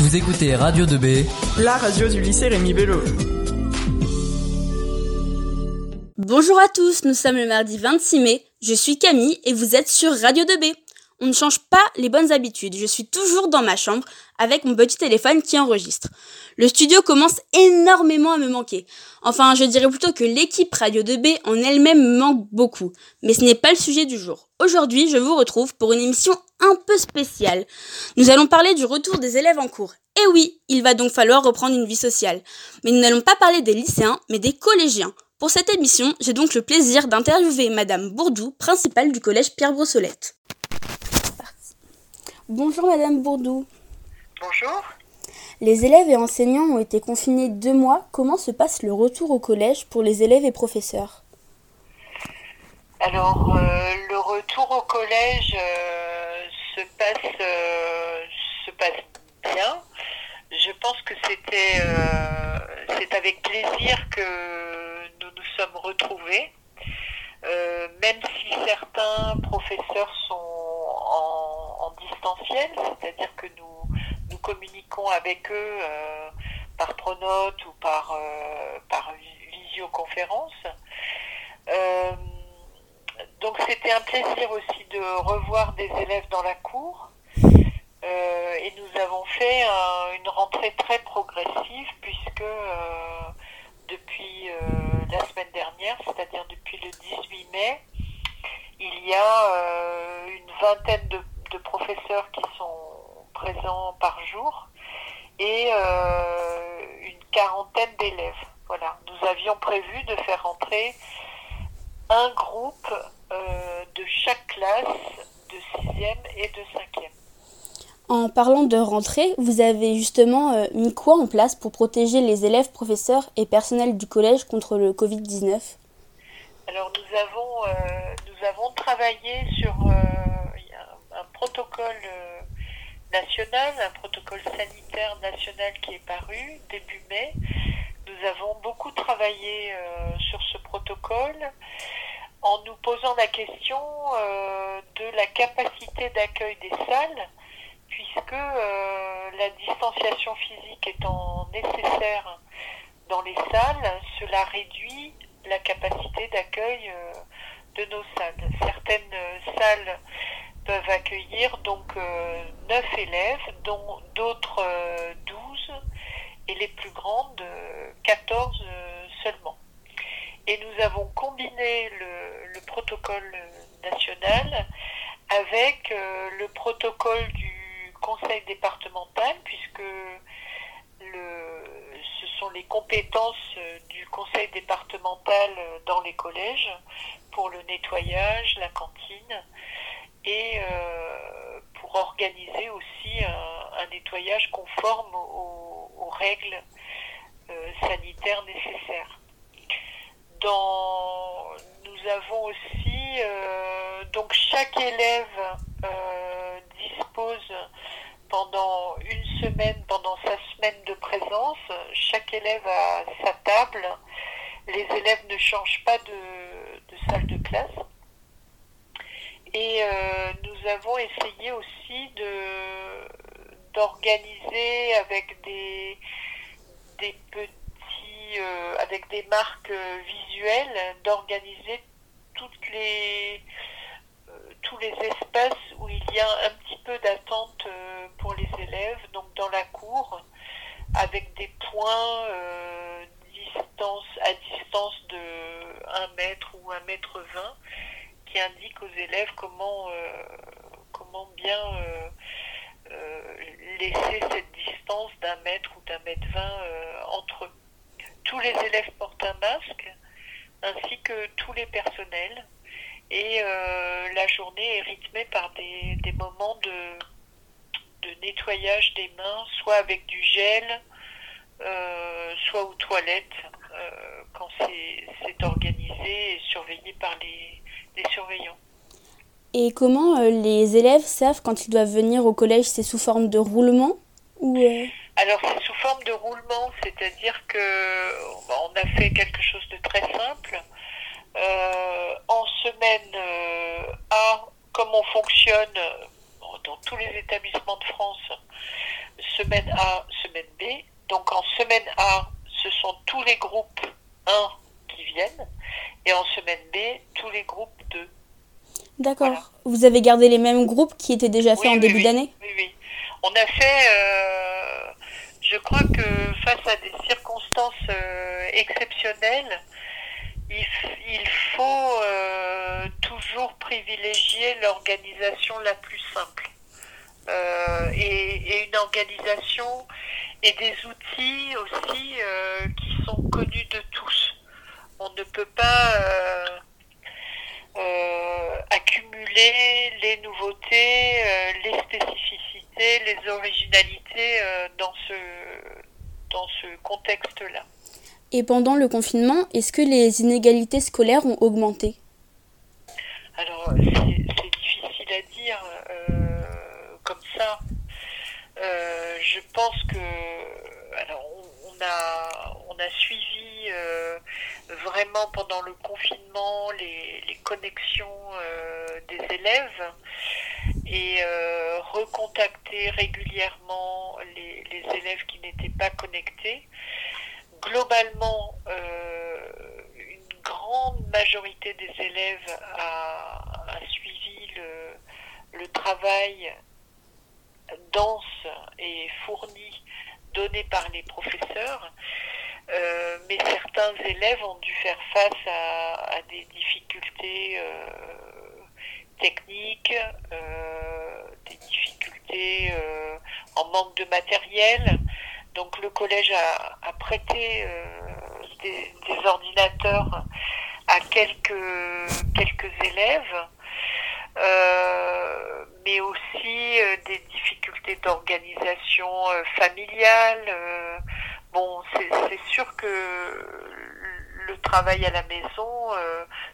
Vous écoutez Radio 2B, la radio du lycée Rémi Bello. Bonjour à tous, nous sommes le mardi 26 mai, je suis Camille et vous êtes sur Radio 2B. On ne change pas les bonnes habitudes, je suis toujours dans ma chambre avec mon petit téléphone qui enregistre. Le studio commence énormément à me manquer. Enfin, je dirais plutôt que l'équipe Radio 2B en elle-même me manque beaucoup. Mais ce n'est pas le sujet du jour. Aujourd'hui, je vous retrouve pour une émission un peu spéciale. Nous allons parler du retour des élèves en cours. Et oui, il va donc falloir reprendre une vie sociale. Mais nous n'allons pas parler des lycéens, mais des collégiens. Pour cette émission, j'ai donc le plaisir d'interviewer Madame Bourdou, principale du collège Pierre Brossolette. Bonjour Madame Bourdou. Bonjour. Les élèves et enseignants ont été confinés deux mois. Comment se passe le retour au collège pour les élèves et professeurs? Alors, euh, le retour au collège euh, se, passe, euh, se passe bien. Je pense que c'était c'est avec plaisir que nous nous sommes retrouvés. même si certains professeurs sont en, en c'est-à-dire que nous communiquons avec eux euh, par pronote ou par, euh, par visioconférence. Euh, donc c'était un plaisir aussi de revoir des élèves dans la cour. et nous avons fait une rentrée très progressive puisque depuis la semaine dernière, c'est-à-dire depuis le 18 mai, il y a une vingtaine de professeurs qui sont présents par jour et euh, une quarantaine d'élèves. Voilà, nous avions prévu de faire entrer un groupe euh, de chaque classe de 6e et de 5e. En parlant de rentrée, vous avez justement euh, mis quoi en place pour protéger les élèves, professeurs et personnels du collège contre le Covid-19 Alors nous avons, nous avons travaillé sur protocole national, un protocole sanitaire national qui est paru début mai. Nous avons beaucoup travaillé euh, sur ce protocole en nous posant la question euh, de la capacité d'accueil des salles, puisque euh, la distanciation physique étant nécessaire dans les salles, cela réduit la capacité d'accueil de nos salles. Certaines salles peuvent accueillir donc 9 euh, élèves, dont d'autres 12 euh, et les plus grandes 14 euh, seulement. Et nous avons combiné le, protocole national avec le protocole du conseil départemental, puisque ce sont les compétences du conseil départemental dans les collèges pour le nettoyage, la cantine, euh, organiser aussi un, nettoyage conforme aux, règles euh, sanitaires nécessaires. Dans, nous avons aussi, euh, donc chaque élève dispose pendant une semaine, pendant sa semaine de présence, chaque élève a sa table. Les élèves ne changent pas de salle de classe. Et euh, nous avons essayé aussi d'organiser avec des, petits euh, avec des marques visuelles d'organiser les euh, tous les espaces où il y a un petit peu d'attente pour les élèves, donc dans la cour, avec des points à distance de 1 mètre ou 1 mètre 20 indique aux élèves comment, euh, comment bien euh, euh, laisser cette distance d'un mètre ou d'un mètre vingt entre eux. Tous les élèves portent un masque, ainsi que tous les personnels. Et la journée est rythmée par des, des moments de, de nettoyage des mains, soit avec du gel, soit aux toilettes, quand c'est organisé et surveillé par les, surveillants. Et comment euh, les élèves savent quand ils doivent venir au collège C'est sous forme de roulement ou euh? Alors c'est sous forme de roulement, c'est-à-dire que on a fait quelque chose de très simple. Euh, en semaine A, comme on fonctionne dans tous les établissements de France, semaine semaine A, semaine B. Donc en semaine A, ce sont tous les groupes 1 qui viennent, et en semaine B, tous les groupes 2. D'accord. Vous avez gardé les mêmes groupes qui étaient déjà faits en début d'année? Oui, oui. On a fait, euh, je crois que face à des circonstances euh, exceptionnelles, il, faut euh, toujours privilégier l'organisation la plus simple. Et, une organisation et des outils aussi qui sont connus de tous. On ne peut pas les nouveautés, les spécificités, les originalités dans ce, dans ce contexte-là. Et pendant le confinement, est-ce que les inégalités scolaires ont augmenté? Alors, c'est difficile à dire euh, comme ça. Euh, je pense que, alors, on, a, on a suivi euh, vraiment pendant le confinement les, les connexions des élèves et recontacter régulièrement les, les élèves qui n'étaient pas connectés globalement, euh, une grande majorité des élèves a, suivi le, travail dense et fourni donné par les professeurs. Euh, mais certains élèves ont dû faire face à, des difficultés euh, techniques, des difficultés en manque de matériel, donc le collège a, prêté euh, des, ordinateurs à quelques, quelques élèves, euh, mais aussi euh, des difficultés d'organisation familiale. Bon, c'est sûr que le travail à la maison,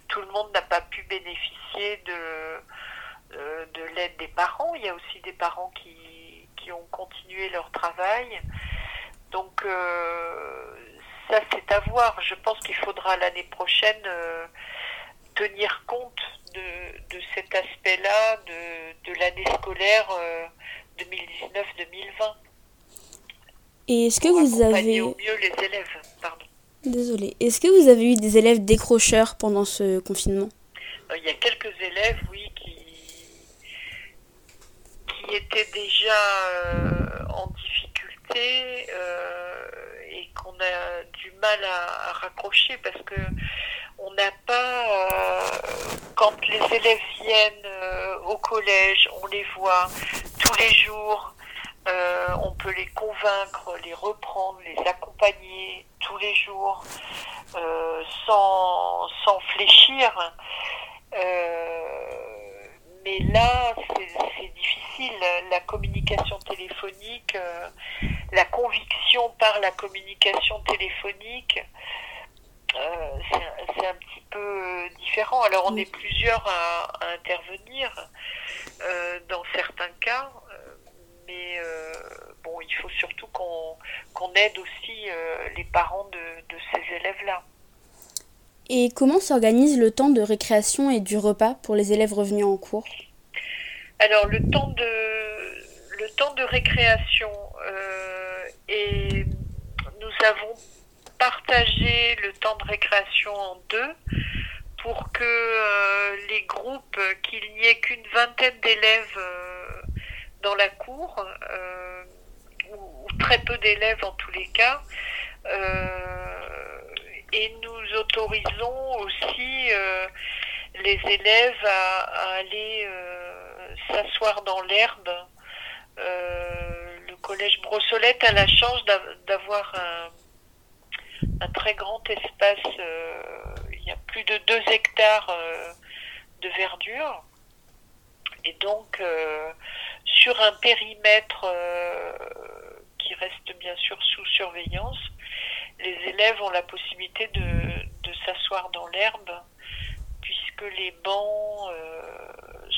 tout le monde n'a pas pu bénéficier de, de l'aide des parents. Il y a aussi des parents qui, ont continué leur travail. Donc euh, ça c'est à voir. Je pense qu'il faudra l'année prochaine euh, tenir compte de, cet aspect-là de, l'année scolaire 2019-2020. Euh, Et est-ce que vous avez au mieux les élèves Pardon. Désolée. Est-ce que vous avez eu des élèves décrocheurs pendant ce confinement? Il y a quelques élèves, oui, qui, qui étaient déjà en euh, et qu'on a du mal à, raccrocher parce que on n'a pas, euh, quand les élèves viennent euh, au collège, on les voit tous les jours, on peut les convaincre, les reprendre, les accompagner tous les jours sans, sans fléchir. mais là, c'est difficile. La communication téléphonique, la conviction par la communication téléphonique, euh, c'est un petit peu euh, différent. Alors on est plusieurs à, intervenir euh, dans certains cas, mais bon, il faut surtout qu'on aide aussi les parents de, de ces élèves-là. Et comment s'organise le temps de récréation et du repas pour les élèves revenus en cours? Alors le temps de le temps de récréation et nous avons partagé le temps de récréation en deux pour que euh, les groupes, qu'il n'y ait qu'une vingtaine d'élèves euh, dans la cour, euh, ou, très peu d'élèves en tous les cas, et nous autorisons aussi les élèves à aller s'asseoir dans l'herbe collège Brossolette a la chance d'avoir un, très grand espace. Euh, il y a plus de 2 hectares euh, de verdure. Et donc, euh, sur un périmètre qui reste bien sûr sous surveillance, les élèves ont la possibilité de, s'asseoir dans l'herbe, puisque les bancs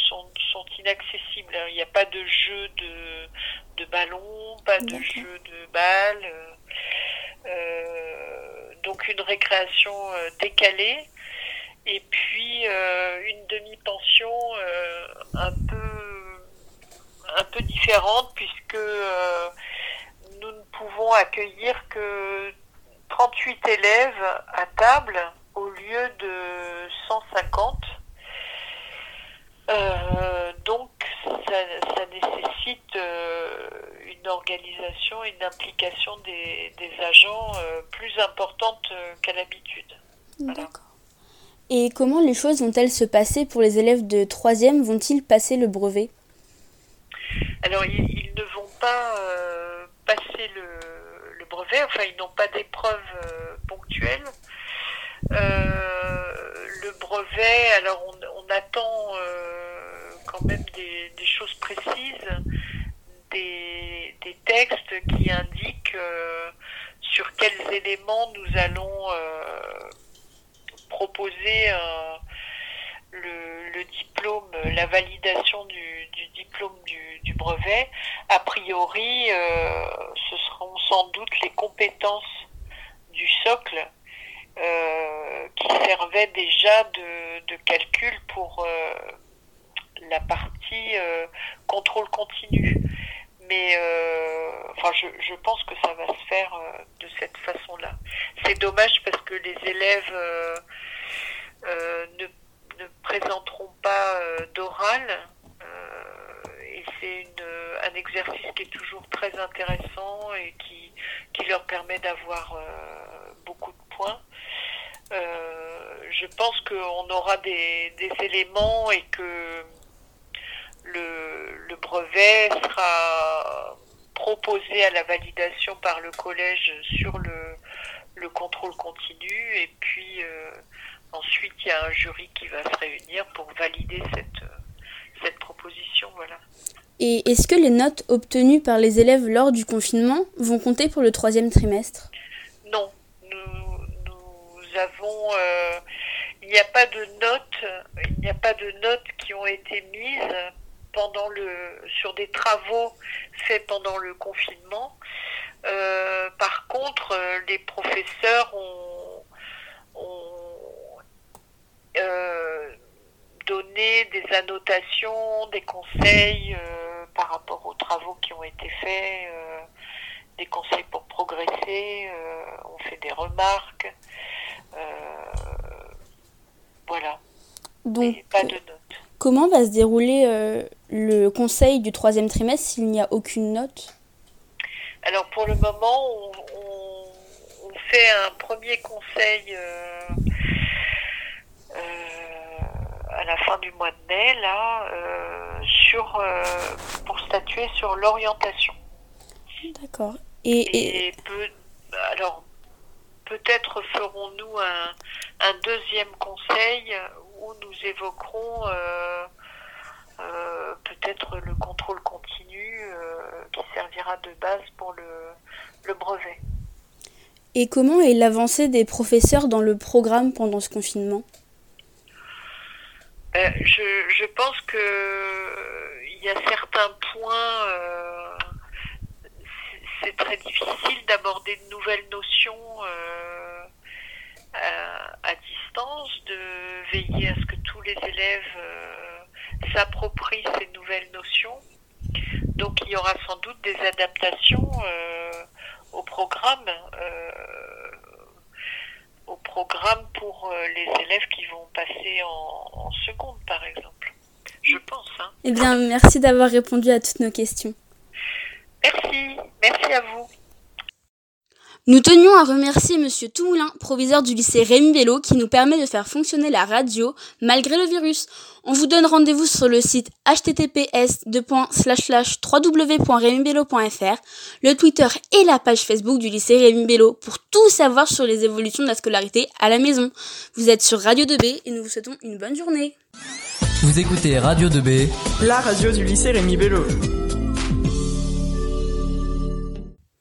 sont, sont, inaccessibles. Il n'y a pas de jeu de, de ballon, pas de jeu de balles. Euh, euh, donc une récréation euh, décalée. Et puis une demi-pension un peu différente puisque pouvons accueillir que 38 élèves à table au lieu de 150. Euh, donc ça, nécessite euh, une organisation, une implication des, agents euh, plus importante qu'à l'habitude. D'accord. Et comment les choses vont-elles se passer pour les élèves de 3e Vont-ils passer le brevet? Alors ils, ne vont pas passer le, brevet, enfin ils n'ont pas d'épreuve ponctuelle. le brevet, alors on attend quand même des, choses précises, des, textes qui indiquent euh, sur quels éléments nous allons euh, proposer euh, le, diplôme, la validation du, diplôme du, brevet. A priori, ce seront sans doute les compétences du socle qui servaient déjà de, calcul pour la partie euh, contrôle continu. Mais euh, enfin, je, pense que ça va se faire euh, de cette façon-là. C'est dommage parce que les élèves ne, ne, présenteront pas d'oral. et c'est un exercice qui est toujours très intéressant et qui, qui leur permet d'avoir beaucoup de points. je pense qu'on aura des, des, éléments et que le, brevet sera proposé à la validation par le collège sur le, contrôle continu et puis euh, ensuite il y a un jury qui va se réunir pour valider cette, cette proposition. Voilà. Et est-ce que les notes obtenues par les élèves lors du confinement vont compter pour le troisième trimestre? Non, nous, avons, euh, il n'y a pas de notes, il n'y a pas de notes qui ont été mises pendant le, sur des travaux faits pendant le confinement. Euh, par contre, euh, les professeurs ont, euh, donné des annotations, des conseils par rapport aux travaux qui ont été faits, des conseils pour progresser, on fait des remarques. voilà. Donc, pas de notes. Comment va se dérouler le conseil du troisième trimestre s'il n'y a aucune note? Alors pour le moment, on, fait un premier conseil euh, euh, à la fin du mois de mai, là, euh, sur, pour statuer sur l'orientation. D'accord. Et, alors peut-être ferons-nous un, un, deuxième conseil où nous évoquerons euh, peut-être le contrôle continu euh, qui servira de base pour le, brevet. Et comment est l'avancée des professeurs dans le programme pendant ce confinement? Euh, je, pense que il y a certains points, c'est très difficile d'aborder de nouvelles notions à, distance, de veiller à ce que tous les élèves s'approprie ces nouvelles notions. Donc il y aura sans doute des adaptations euh, au programme, euh, programme pour euh, les élèves qui vont passer en, seconde, par exemple. Je pense. Hein. Eh bien, merci d'avoir répondu à toutes nos questions. Merci, merci à vous. Nous tenions à remercier Monsieur Toumoulin, proviseur du lycée Rémi Bello, qui nous permet de faire fonctionner la radio malgré le virus. On vous donne rendez-vous sur le site https www.remibello.fr, le Twitter et la page Facebook du lycée Rémi Bello pour tout savoir sur les évolutions de la scolarité à la maison. Vous êtes sur Radio 2B et nous vous souhaitons une bonne journée. Vous écoutez Radio 2B, la radio du lycée Rémi Bello.